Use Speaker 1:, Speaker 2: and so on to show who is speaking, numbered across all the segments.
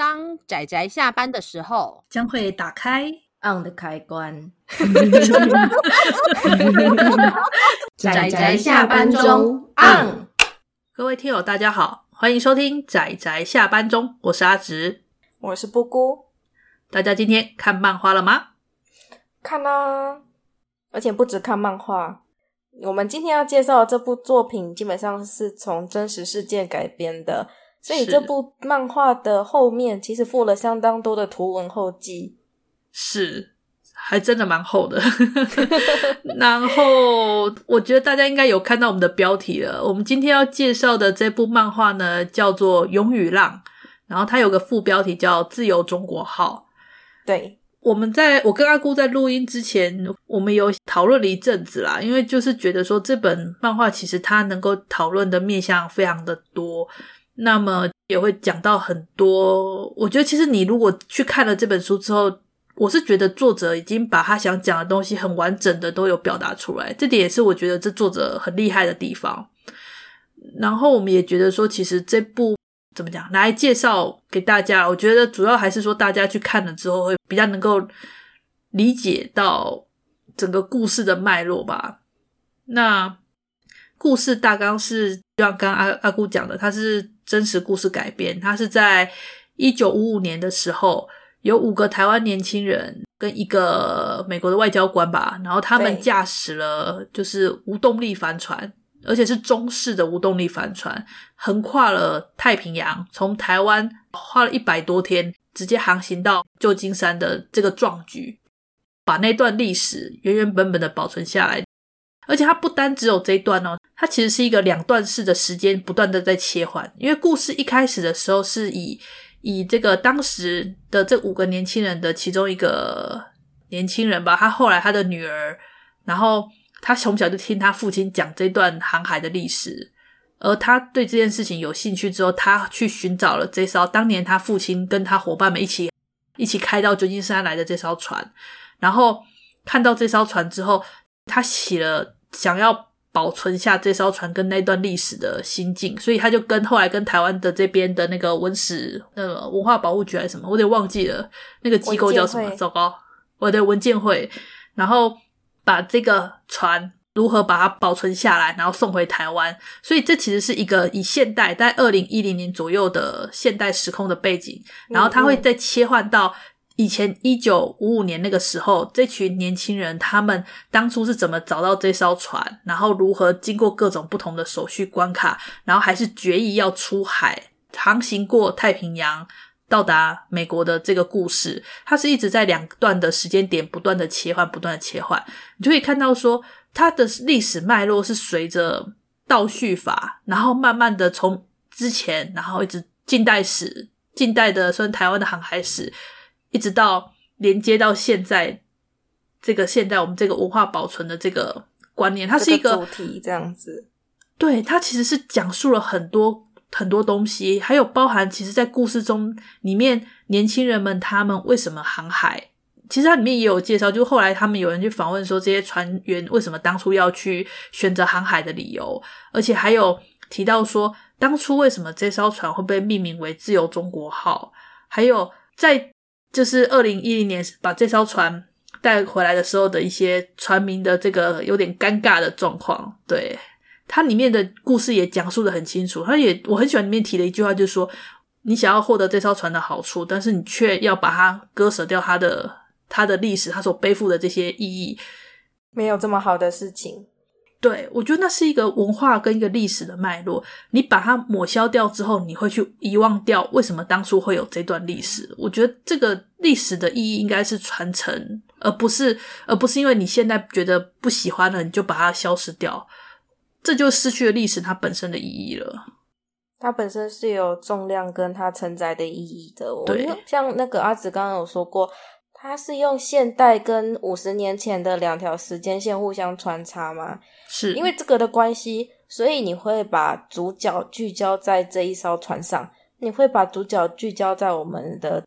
Speaker 1: 当仔仔下班的时候，
Speaker 2: 将会打开
Speaker 3: on 的开关。
Speaker 1: 仔仔下班中 on。
Speaker 2: 各位听友，大家好，欢迎收听仔仔下班中，我是阿直，
Speaker 4: 我是布姑。
Speaker 2: 大家今天看漫画了吗？
Speaker 4: 看啦、啊，而且不止看漫画。我们今天要介绍的这部作品，基本上是从真实事件改编的。所以这部漫画的后面其实附了相当多的图文后记，
Speaker 2: 是，还真的蛮厚的。然后我觉得大家应该有看到我们的标题了。我们今天要介绍的这部漫画呢，叫做《勇与浪》，然后它有个副标题叫《自由中国号》。
Speaker 4: 对，
Speaker 2: 我们在我跟阿姑在录音之前，我们有讨论了一阵子啦，因为就是觉得说这本漫画其实它能够讨论的面向非常的多。那么也会讲到很多，我觉得其实你如果去看了这本书之后，我是觉得作者已经把他想讲的东西很完整的都有表达出来，这点也是我觉得这作者很厉害的地方。然后我们也觉得说，其实这部怎么讲，来介绍给大家，我觉得主要还是说大家去看了之后会比较能够理解到整个故事的脉络吧。那故事大纲是就像刚刚阿阿姑讲的，他是。真实故事改编，它是在一九五五年的时候，有五个台湾年轻人跟一个美国的外交官吧，然后他们驾驶了就是无动力帆船，而且是中式的无动力帆船，横跨了太平洋，从台湾花了一百多天，直接航行到旧金山的这个壮举，把那段历史原原本本的保存下来。而且它不单只有这一段哦，它其实是一个两段式的时间不断的在切换。因为故事一开始的时候是以以这个当时的这五个年轻人的其中一个年轻人吧，他后来他的女儿，然后他从小就听他父亲讲这段航海的历史，而他对这件事情有兴趣之后，他去寻找了这艘当年他父亲跟他伙伴们一起一起开到旧金山来的这艘船，然后看到这艘船之后，他起了。想要保存下这艘船跟那段历史的心境，所以他就跟后来跟台湾的这边的那个文史那个文化保护局还是什么，我有点忘记了那个机构叫什么，糟糕，我的文件会，然后把这个船如何把它保存下来，然后送回台湾。所以这其实是一个以现代在二零一零年左右的现代时空的背景，然后它会再切换到。以前一九五五年那个时候，这群年轻人他们当初是怎么找到这艘船，然后如何经过各种不同的手续关卡，然后还是决意要出海航行过太平洋到达美国的这个故事，它是一直在两段的时间点不断的切换，不断的切换，你就可以看到说它的历史脉络是随着倒叙法，然后慢慢的从之前，然后一直近代史，近代的算台湾的航海史。一直到连接到现在，这个现在我们这个文化保存的这个观念，它是一个
Speaker 4: 主题这样子。
Speaker 2: 对，它其实是讲述了很多很多东西，还有包含其实，在故事中里面，年轻人们他们为什么航海？其实它里面也有介绍，就后来他们有人去访问说，这些船员为什么当初要去选择航海的理由，而且还有提到说，当初为什么这艘船会被命名为“自由中国号”，还有在。就是二零一零年把这艘船带回来的时候的一些船民的这个有点尴尬的状况，对，它里面的故事也讲述的很清楚。它也我很喜欢里面提的一句话，就是说你想要获得这艘船的好处，但是你却要把它割舍掉它的它的历史，它所背负的这些意义，
Speaker 4: 没有这么好的事情。
Speaker 2: 对，我觉得那是一个文化跟一个历史的脉络，你把它抹消掉之后，你会去遗忘掉为什么当初会有这段历史。我觉得这个历史的意义应该是传承，而不是而不是因为你现在觉得不喜欢了，你就把它消失掉，这就失去了历史它本身的意义了。
Speaker 4: 它本身是有重量跟它承载的意义的。
Speaker 2: 对，
Speaker 4: 像那个阿紫刚刚有说过。它是用现代跟五十年前的两条时间线互相穿插吗？
Speaker 2: 是，
Speaker 4: 因为这个的关系，所以你会把主角聚焦在这一艘船上，你会把主角聚焦在我们的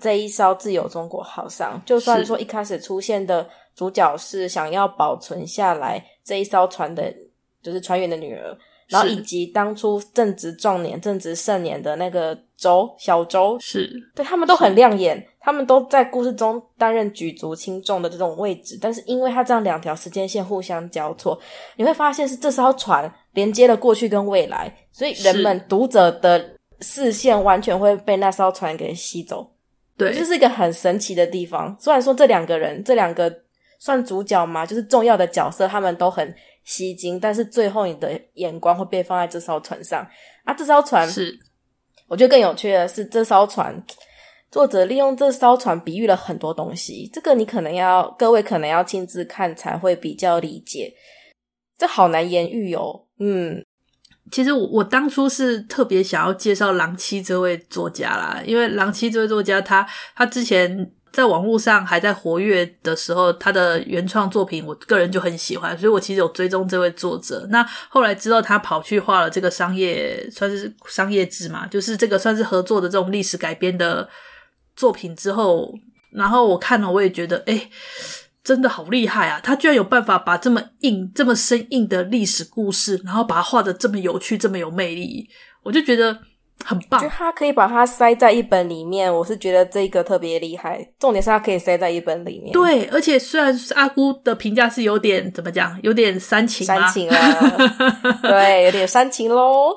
Speaker 4: 这一艘自由中国号上。就算说一开始出现的主角是想要保存下来这一艘船的，就是船员的女儿，然后以及当初正值壮年、正值盛年的那个周小周，
Speaker 2: 是。
Speaker 4: 对，他们都很亮眼，他们都在故事中担任举足轻重的这种位置。但是因为他这样两条时间线互相交错，你会发现是这艘船连接了过去跟未来，所以人们读者的视线完全会被那艘船给吸走。
Speaker 2: 对，
Speaker 4: 这是一个很神奇的地方。虽然说这两个人，这两个算主角嘛，就是重要的角色，他们都很吸睛，但是最后你的眼光会被放在这艘船上啊，这艘船
Speaker 2: 是。
Speaker 4: 我觉得更有趣的是，这艘船作者利用这艘船比喻了很多东西。这个你可能要，各位可能要亲自看才会比较理解。这好难言喻哦。嗯，
Speaker 2: 其实我我当初是特别想要介绍郎七这位作家啦，因为郎七这位作家他，他之前。在网络上还在活跃的时候，他的原创作品，我个人就很喜欢，所以我其实有追踪这位作者。那后来知道他跑去画了这个商业，算是商业志嘛，就是这个算是合作的这种历史改编的作品之后，然后我看了，我也觉得，诶，真的好厉害啊！他居然有办法把这么硬、这么生硬的历史故事，然后把它画的这么有趣、这么有魅力，我就觉得。很棒，
Speaker 4: 就他可以把它塞在一本里面，我是觉得这个特别厉害。重点是他可以塞在一本里面。
Speaker 2: 对，而且虽然阿姑的评价是有点怎么讲，有点煽情，
Speaker 4: 煽情啊，对，有点煽情喽。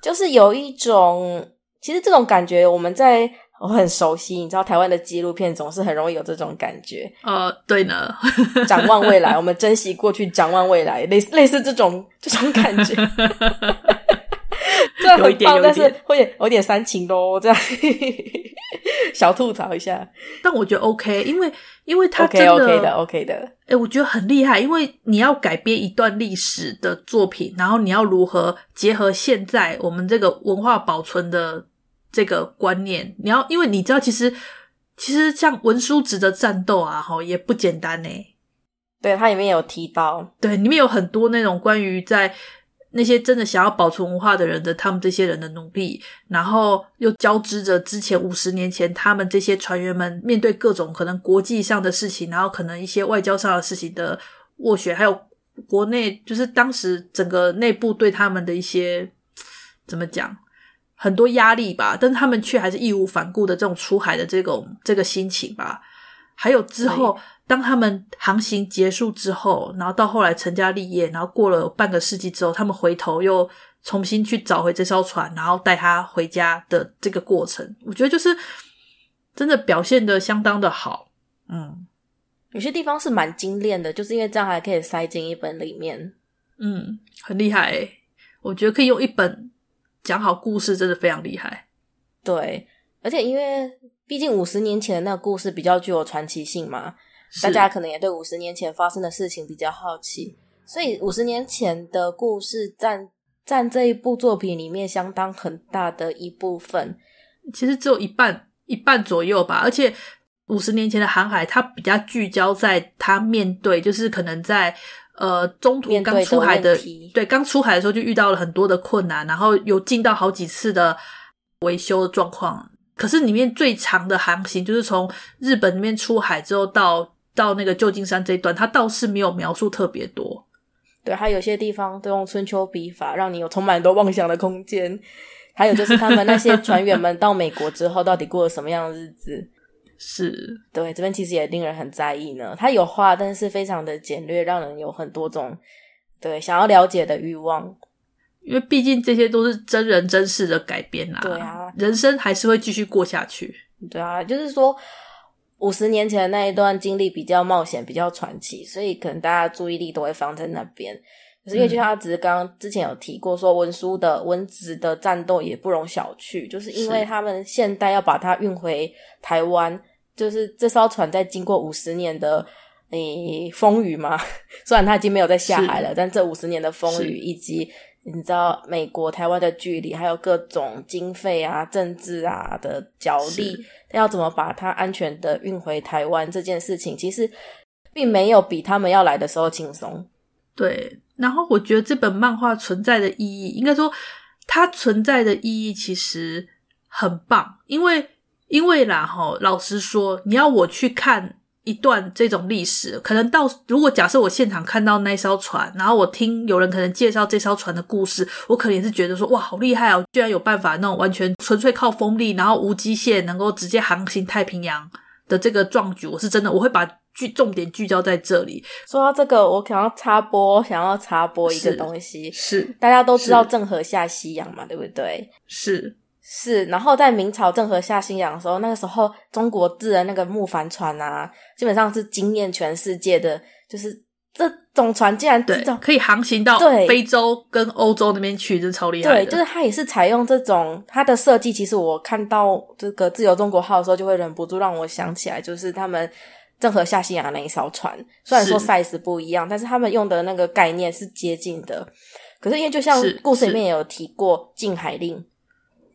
Speaker 4: 就是有一种，其实这种感觉我们在我很熟悉，你知道台湾的纪录片总是很容易有这种感觉。
Speaker 2: 呃，对呢，
Speaker 4: 展望未来，我们珍惜过去，展望未来，类似类似这种这种感觉。这很棒，但是会有点煽情咯，这样小吐槽一下。
Speaker 2: 但我觉得 OK，因为因为他真的
Speaker 4: OK, OK 的 OK 的。
Speaker 2: 哎、欸，我觉得很厉害，因为你要改编一段历史的作品，然后你要如何结合现在我们这个文化保存的这个观念，你要因为你知道，其实其实像文书值的战斗啊，哈也不简单呢。
Speaker 4: 对，它里面有提到，
Speaker 2: 对，里面有很多那种关于在。那些真的想要保存文化的人的，他们这些人的努力，然后又交织着之前五十年前他们这些船员们面对各种可能国际上的事情，然后可能一些外交上的事情的斡旋，还有国内就是当时整个内部对他们的一些怎么讲，很多压力吧，但他们却还是义无反顾的这种出海的这种这个心情吧，还有之后。当他们航行结束之后，然后到后来成家立业，然后过了半个世纪之后，他们回头又重新去找回这艘船，然后带他回家的这个过程，我觉得就是真的表现的相当的好。嗯，
Speaker 4: 有些地方是蛮精炼的，就是因为这样还可以塞进一本里面。
Speaker 2: 嗯，很厉害欸，我觉得可以用一本讲好故事，真的非常厉害。
Speaker 4: 对，而且因为毕竟五十年前的那个故事比较具有传奇性嘛。大家可能也对五十年前发生的事情比较好奇，所以五十年前的故事占占这一部作品里面相当很大的一部分。
Speaker 2: 其实只有一半一半左右吧。而且五十年前的航海，它比较聚焦在他面对，就是可能在呃中途刚出海的，的对刚出海的时候就遇到了很多的困难，然后有进到好几次的维修的状况。可是里面最长的航行，就是从日本里面出海之后到。到那个旧金山这一段，他倒是没有描述特别多。
Speaker 4: 对，还有些地方都用春秋笔法，让你有充满很多妄想的空间。还有就是他们那些船员们到美国之后，到底过了什么样的日子？
Speaker 2: 是，
Speaker 4: 对，这边其实也令人很在意呢。他有画，但是非常的简略，让人有很多种对想要了解的欲望。
Speaker 2: 因为毕竟这些都是真人真事的改编啊。
Speaker 4: 对啊，
Speaker 2: 人生还是会继续过下去。
Speaker 4: 对啊，就是说。五十年前的那一段经历比较冒险，比较传奇，所以可能大家注意力都会放在那边。可是因为就像他只是刚刚之前有提过，说文书的文职的战斗也不容小觑，就是因为他们现代要把它运回台湾，就是这艘船在经过五十年的诶风雨嘛，虽然它已经没有再下海了，但这五十年的风雨以及。你知道美国台湾的距离，还有各种经费啊、政治啊的角力，要怎么把它安全的运回台湾这件事情，其实并没有比他们要来的时候轻松。
Speaker 2: 对，然后我觉得这本漫画存在的意义，应该说它存在的意义其实很棒，因为因为啦齁，老实说，你要我去看一段这种历史，可能到如果假设我现场看到那艘船，然后我听有人可能介绍这艘船的故事，我可能也是觉得说哇，好厉害哦，居然有办法那种完全纯粹靠风力，然后无机械能够直接航行太平洋的这个壮举，我是真的我会把聚重点聚焦在这里。
Speaker 4: 说到这个，我想要插播，想要插播一个东西，
Speaker 2: 是，是
Speaker 4: 大家都知道郑和下西洋嘛，对不对？
Speaker 2: 是。
Speaker 4: 是，然后在明朝郑和下西洋的时候，那个时候中国制的那个木帆船啊，基本上是惊艳全世界的。就是这种船竟然这种
Speaker 2: 可以航行到非洲跟欧洲那边去，这超厉害的。
Speaker 4: 对，就是它也是采用这种它的设计。其实我看到这个自由中国号的时候，就会忍不住让我想起来，就是他们郑和下西洋那一艘船。虽然说 size 不一样，但是他们用的那个概念是接近的。可是因为就像故事里面也有提过禁海令。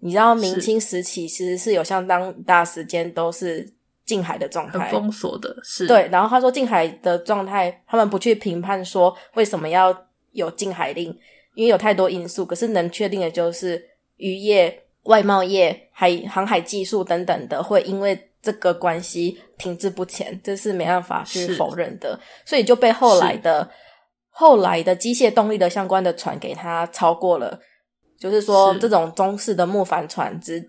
Speaker 4: 你知道明清时期其实是有相当大时间都是禁海的状态，
Speaker 2: 封锁的，是。
Speaker 4: 对，然后他说禁海的状态，他们不去评判说为什么要有禁海令，因为有太多因素。可是能确定的就是渔业、外贸业、海航海技术等等的会因为这个关系停滞不前，这是没办法去否认的。所以就被后来的后来的机械动力的相关的船给它超过了。就是说，这种中式的木帆船只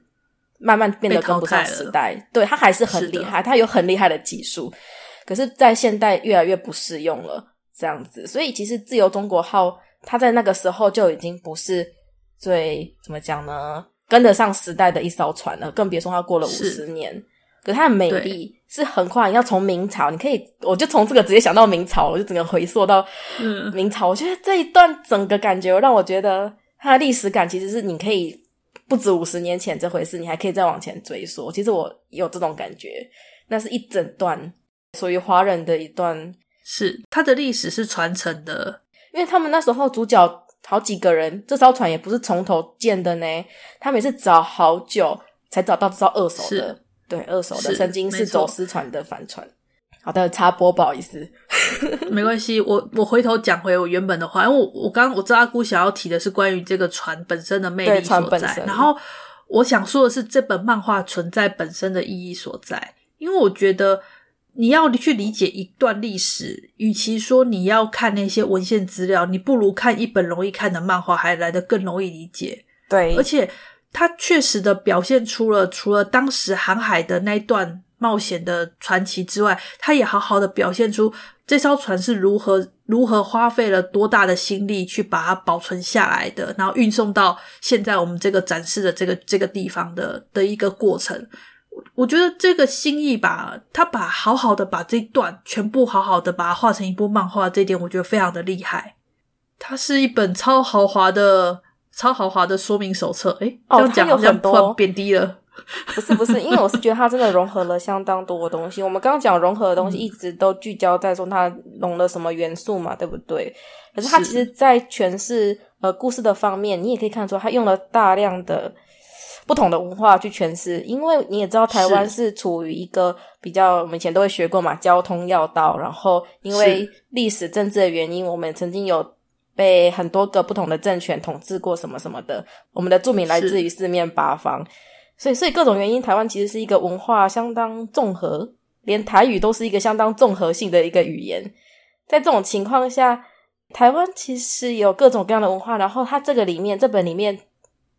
Speaker 4: 慢慢变得跟不上时代。对，它还是很厉害，它有很厉害的技术，可是，在现代越来越不适用了。这样子，所以其实自由中国号它在那个时候就已经不是最怎么讲呢，跟得上时代的一艘船了。更别说它过了五十年，可是它的美丽是横跨。你要从明朝，你可以，我就从这个直接想到明朝，我就整个回溯到明朝。嗯、我觉得这一段整个感觉让我觉得。它的历史感其实是你可以不止五十年前这回事，你还可以再往前追溯。其实我有这种感觉，那是一整段属于华人的一段，
Speaker 2: 是它的历史是传承的，
Speaker 4: 因为他们那时候主角好几个人，这艘船也不是从头建的呢，他们也是找好久才找到这艘二手的，是对，二手的曾经是走私船的帆船。好的，插播，不好意思，
Speaker 2: 没关系。我我回头讲回我原本的话，因为我我刚我知道阿姑想要提的是关于这个船本身的魅力所在，然后我想说的是这本漫画存在本身的意义所在。因为我觉得你要去理解一段历史，与其说你要看那些文献资料，你不如看一本容易看的漫画，还来得更容易理解。
Speaker 4: 对，
Speaker 2: 而且它确实的表现出了除了当时航海的那一段。冒险的传奇之外，他也好好的表现出这艘船是如何如何花费了多大的心力去把它保存下来的，然后运送到现在我们这个展示的这个这个地方的的一个过程。我觉得这个心意吧，他把好好的把这一段全部好好的把它画成一部漫画，这一点我觉得非常的厉害。它是一本超豪华的超豪华的说明手册，诶，这样讲好像突然贬低了。
Speaker 4: 不是不是，因为我是觉得它真的融合了相当多的东西。我们刚刚讲融合的东西，一直都聚焦在说它融了什么元素嘛，对不对？可是它其实，在诠释呃故事的方面，你也可以看出它用了大量的不同的文化去诠释。因为你也知道，台湾是处于一个比较我们以前都会学过嘛，交通要道。然后因为历史政治的原因，我们曾经有被很多个不同的政权统治过，什么什么的。我们的住民来自于四面八方。所以，所以各种原因，台湾其实是一个文化相当综合，连台语都是一个相当综合性的一个语言。在这种情况下，台湾其实有各种各样的文化，然后它这个里面这本里面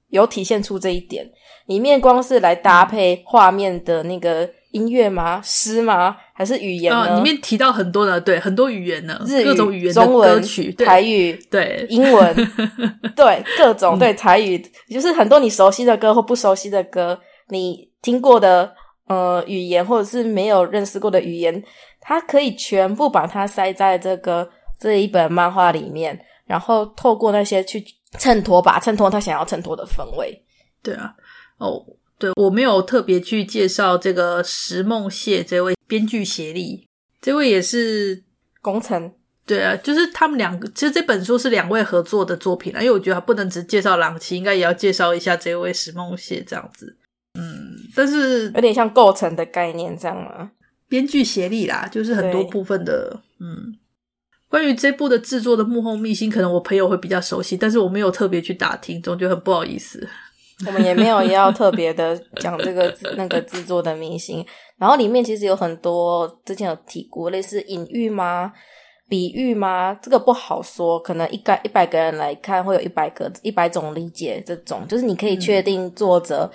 Speaker 4: 有体现出这一点。里面光是来搭配画面的那个。音乐吗？诗吗？还是语言呢？
Speaker 2: 啊，里面提到很多的，对，很多语言呢，
Speaker 4: 日语、
Speaker 2: 各种语言的
Speaker 4: 中文、
Speaker 2: 歌曲、
Speaker 4: 台语、对，英文，对，各种对台语，就是很多你熟悉的歌或不熟悉的歌，你听过的呃语言，或者是没有认识过的语言，它可以全部把它塞在这个这一本漫画里面，然后透过那些去衬托吧，衬托他想要衬托的氛围。
Speaker 2: 对啊，哦。对，我没有特别去介绍这个石梦谢这位编剧协力，这位也是
Speaker 4: 工程。
Speaker 2: 对啊，就是他们两个，其实这本书是两位合作的作品啊，因为我觉得他不能只介绍朗奇，应该也要介绍一下这位石梦谢这样子。嗯，但是
Speaker 4: 有点像构成的概念这样吗？
Speaker 2: 编剧协力啦，就是很多部分的。嗯，关于这部的制作的幕后秘辛，可能我朋友会比较熟悉，但是我没有特别去打听，总觉得很不好意思。
Speaker 4: 我们也没有要特别的讲这个那个制作的明星。然后里面其实有很多之前有提过，类似隐喻吗？比喻吗？这个不好说，可能一个一百个人来看，会有一百个一百种理解。这种就是你可以确定作者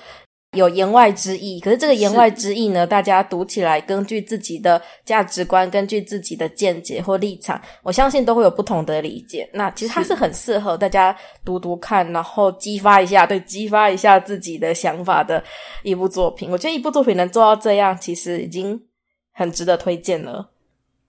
Speaker 4: 有言外之意，可是这个言外之意呢，大家读起来根据自己的价值观，根据自己的见解或立场，我相信都会有不同的理解。那其实它是很适合大家读读看，然后激发一下，对，激发一下自己的想法的一部作品。我觉得一部作品能做到这样，其实已经很值得推荐了。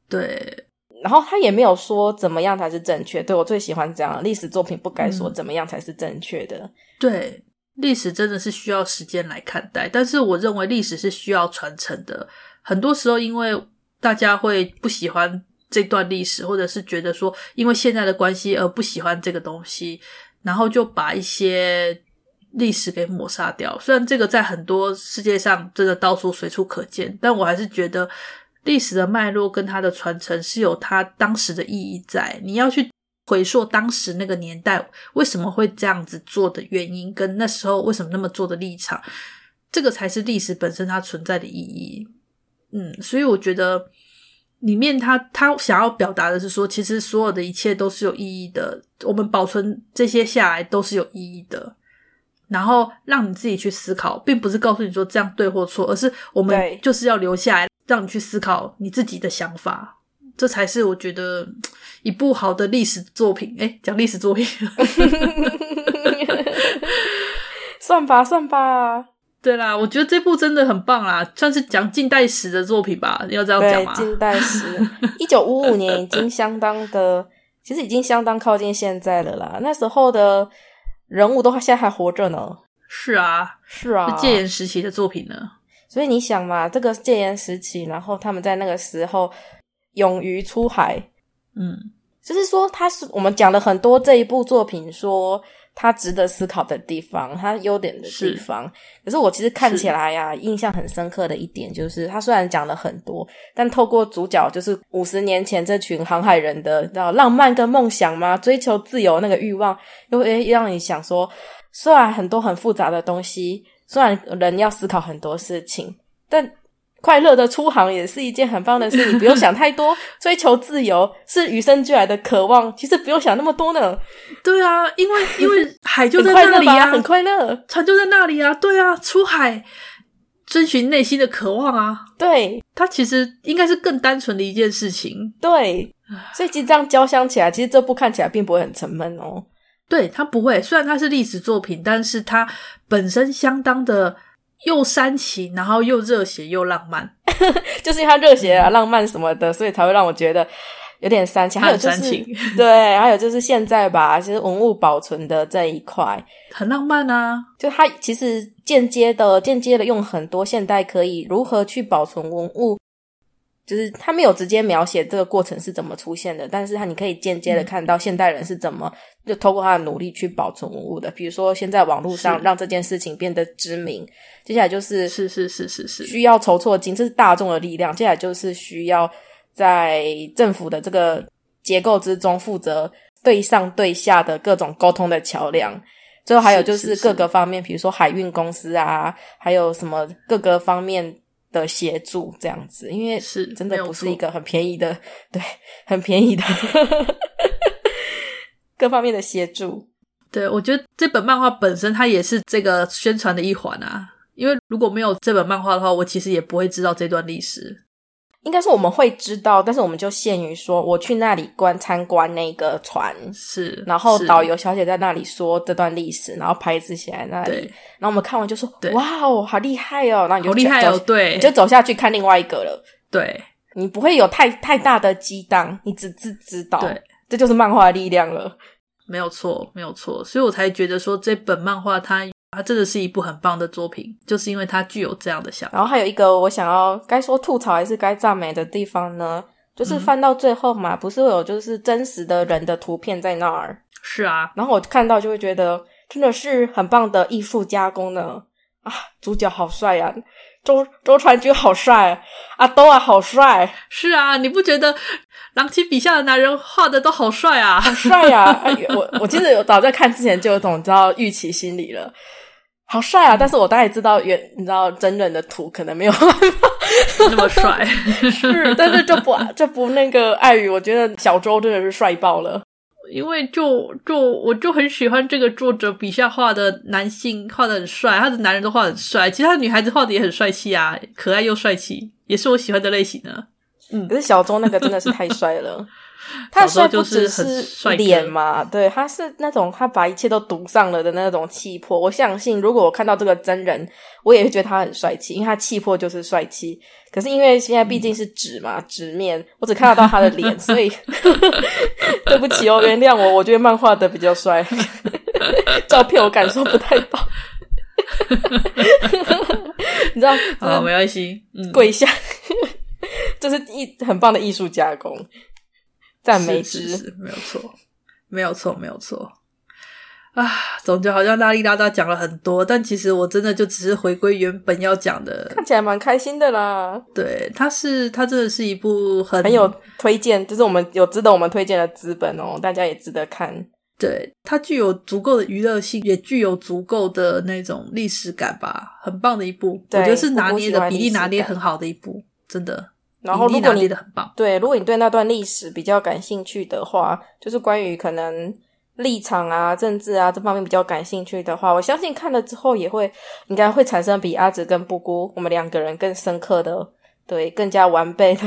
Speaker 2: 对。
Speaker 4: 然后他也没有说怎么样才是正确，对，我最喜欢这样历史作品，不该说怎么样才是正确的。
Speaker 2: 嗯、对，历史真的是需要时间来看待，但是我认为历史是需要传承的。很多时候，因为大家会不喜欢这段历史，或者是觉得说因为现在的关系而不喜欢这个东西，然后就把一些历史给抹杀掉。虽然这个在很多世界上真的到处随处可见，但我还是觉得。历史的脉络跟它的传承是有它当时的意义在，你要去回溯当时那个年代为什么会这样子做的原因，跟那时候为什么那么做的立场，这个才是历史本身它存在的意义。嗯，所以我觉得里面他他想要表达的是说，其实所有的一切都是有意义的，我们保存这些下来都是有意义的，然后让你自己去思考，并不是告诉你说这样对或错，而是我们就是要留下来。让你去思考你自己的想法，这才是我觉得一部好的历史作品。诶，讲历史作品，
Speaker 4: 算吧，算吧。
Speaker 2: 对啦，我觉得这部真的很棒啦，算是讲近代史的作品吧。要这样讲吗？
Speaker 4: 近代史，一九五五年已经相当的，其实已经相当靠近现在了啦。那时候的人物都现在还活着呢。
Speaker 2: 是啊，
Speaker 4: 是啊，
Speaker 2: 是戒严时期的作品呢。
Speaker 4: 所以你想嘛，这个戒严时期，然后他们在那个时候勇于出海，
Speaker 2: 嗯，
Speaker 4: 就是说他是我们讲了很多这一部作品，说他值得思考的地方，他优点的地方。是可是我其实看起来呀、啊，印象很深刻的一点就是，他虽然讲了很多，但透过主角就是五十年前这群航海人的，知道浪漫跟梦想吗？追求自由那个欲望，又会让你想说，虽然很多很复杂的东西。虽然人要思考很多事情，但快乐的出航也是一件很棒的事。你不用想太多，追求自由是与生俱来的渴望。其实不用想那么多呢。
Speaker 2: 对啊，因为因为海就在那里啊，
Speaker 4: 很快乐，
Speaker 2: 船就在那里啊。对啊，出海遵循内心的渴望啊。
Speaker 4: 对，
Speaker 2: 它其实应该是更单纯的一件事情。
Speaker 4: 对，所以其实这样交相起来，其实这部看起来并不会很沉闷哦。
Speaker 2: 对，它不会，虽然它是历史作品，但是它本身相当的又煽情，然后又热血又浪漫，
Speaker 4: 就是因为它热血啊、嗯、浪漫什么的，所以才会让我觉得有点煽情。还有就是，对，还有就是现在吧，其实文物保存的这一块
Speaker 2: 很浪漫啊，
Speaker 4: 就它其实间接的、间接的用很多现代可以如何去保存文物。就是他没有直接描写这个过程是怎么出现的，但是他你可以间接的看到现代人是怎么就透过他的努力去保存文物的。比如说，现在网络上让这件事情变得知名，接下来就是
Speaker 2: 是是是是是
Speaker 4: 需要筹措金，这是大众的力量。接下来就是需要在政府的这个结构之中负责对上对下的各种沟通的桥梁。最后还有就是各个方面，比如说海运公司啊，还有什么各个方面。的协助这样子，因为是真的不是一个很便宜的，对，很便宜的各方面的协助。
Speaker 2: 对，我觉得这本漫画本身它也是这个宣传的一环啊，因为如果没有这本漫画的话，我其实也不会知道这段历史。
Speaker 4: 应该是我们会知道，但是我们就限于说，我去那里观参观那个船，
Speaker 2: 是，
Speaker 4: 然后导游。小姐在那里说这段历史，然后牌子写在那
Speaker 2: 里，
Speaker 4: 然后我们看完就
Speaker 2: 说，
Speaker 4: 哇哦，好厉害哦，然后你就
Speaker 2: 好厉害哦，对，
Speaker 4: 你就走下去看另外一个了，
Speaker 2: 对，
Speaker 4: 你不会有太太大的激荡，你只知知道，
Speaker 2: 对，
Speaker 4: 这就是漫画的力量了，
Speaker 2: 没有错，没有错，所以我才觉得说这本漫画它。它真的是一部很棒的作品，就是因为它具有这样的想法。
Speaker 4: 然后还有一个我想要该说吐槽还是该赞美的地方呢，就是翻到最后嘛，嗯、不是会有就是真实的人的图片在那儿？
Speaker 2: 是啊，
Speaker 4: 然后我看到就会觉得真的是很棒的艺术加工呢。啊，主角好帅呀、啊，周周传君好帅，阿兜啊好帅。
Speaker 2: 是啊，你不觉得郎崎笔下的男人画的都好帅啊？
Speaker 4: 好帅呀、啊！我我其实有早在看之前就有种知道预期心理了。好帅啊！但是我大概知道原，你知道真人的图可能没有办法
Speaker 2: 那么帅，
Speaker 4: 是，但是这不这不那个碍于，我觉得小周真的是帅爆了。
Speaker 2: 因为就就我就很喜欢这个作者笔下画的男性画的很帅，他的男人都画很帅，其他女孩子画的也很帅气啊，可爱又帅气，也是我喜欢的类型呢。
Speaker 4: 嗯，可是小周那个真的是太帅了。他帅不只是脸嘛，对，他是那种他把一切都赌上了的那种气魄。我相信，如果我看到这个真人，我也会觉得他很帅气，因为他气魄就是帅气。可是因为现在毕竟是纸嘛，纸、嗯、面，我只看得到他的脸，所以 对不起哦，原谅我。我觉得漫画的比较帅，照片我感受不太到。你知道？
Speaker 2: 好，没关系，嗯、
Speaker 4: 跪下，这是一很棒的艺术加工。赞美之，
Speaker 2: 没有错，没有错，没有错啊！总觉得好像拉里拉杂讲了很多，但其实我真的就只是回归原本要讲的。
Speaker 4: 看起来蛮开心的啦。
Speaker 2: 对，它是它真的是一部很
Speaker 4: 很有推荐，就是我们有值得我们推荐的资本哦，大家也值得看。
Speaker 2: 对，它具有足够的娱乐性，也具有足够的那种历史感吧，很棒的一部。我觉得是拿捏的比例拿捏很好的一部，真的。
Speaker 4: 然后，如果你对，如果你对那段历史比较感兴趣的话，就是关于可能立场啊、政治啊这方面比较感兴趣的话，我相信看了之后也会应该会产生比阿紫跟布姑我们两个人更深刻的、对。更加完备的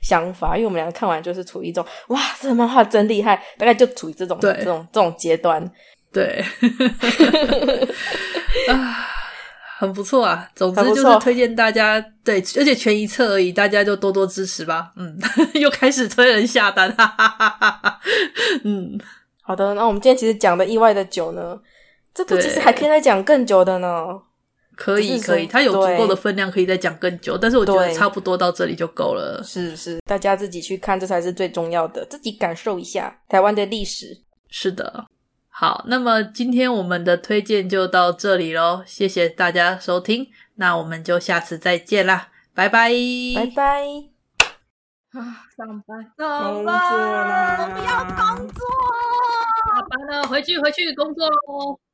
Speaker 4: 想法，因为我们两个看完就是处于一种哇，这个漫画真厉害，大概就处于这种这种这种阶段，
Speaker 2: 对。啊很不错啊，总之就是推荐大家对，而且全一册而已，大家就多多支持吧。嗯，又开始催人下单，哈哈哈哈哈。嗯，
Speaker 4: 好的，那我们今天其实讲的意外的久呢，这个其实还可以再讲更久的呢。
Speaker 2: 可以，可以，它有足够的分量可以再讲更久，但是我觉得差不多到这里就够了。
Speaker 4: 是是，大家自己去看，这才是最重要的，自己感受一下台湾的历史。
Speaker 2: 是的。好，那么今天我们的推荐就到这里喽，谢谢大家收听，那我们就下次再见啦，拜拜，
Speaker 4: 拜拜。
Speaker 2: 啊，上班，上班，我们要工作，下班了，回去，回去工作喽。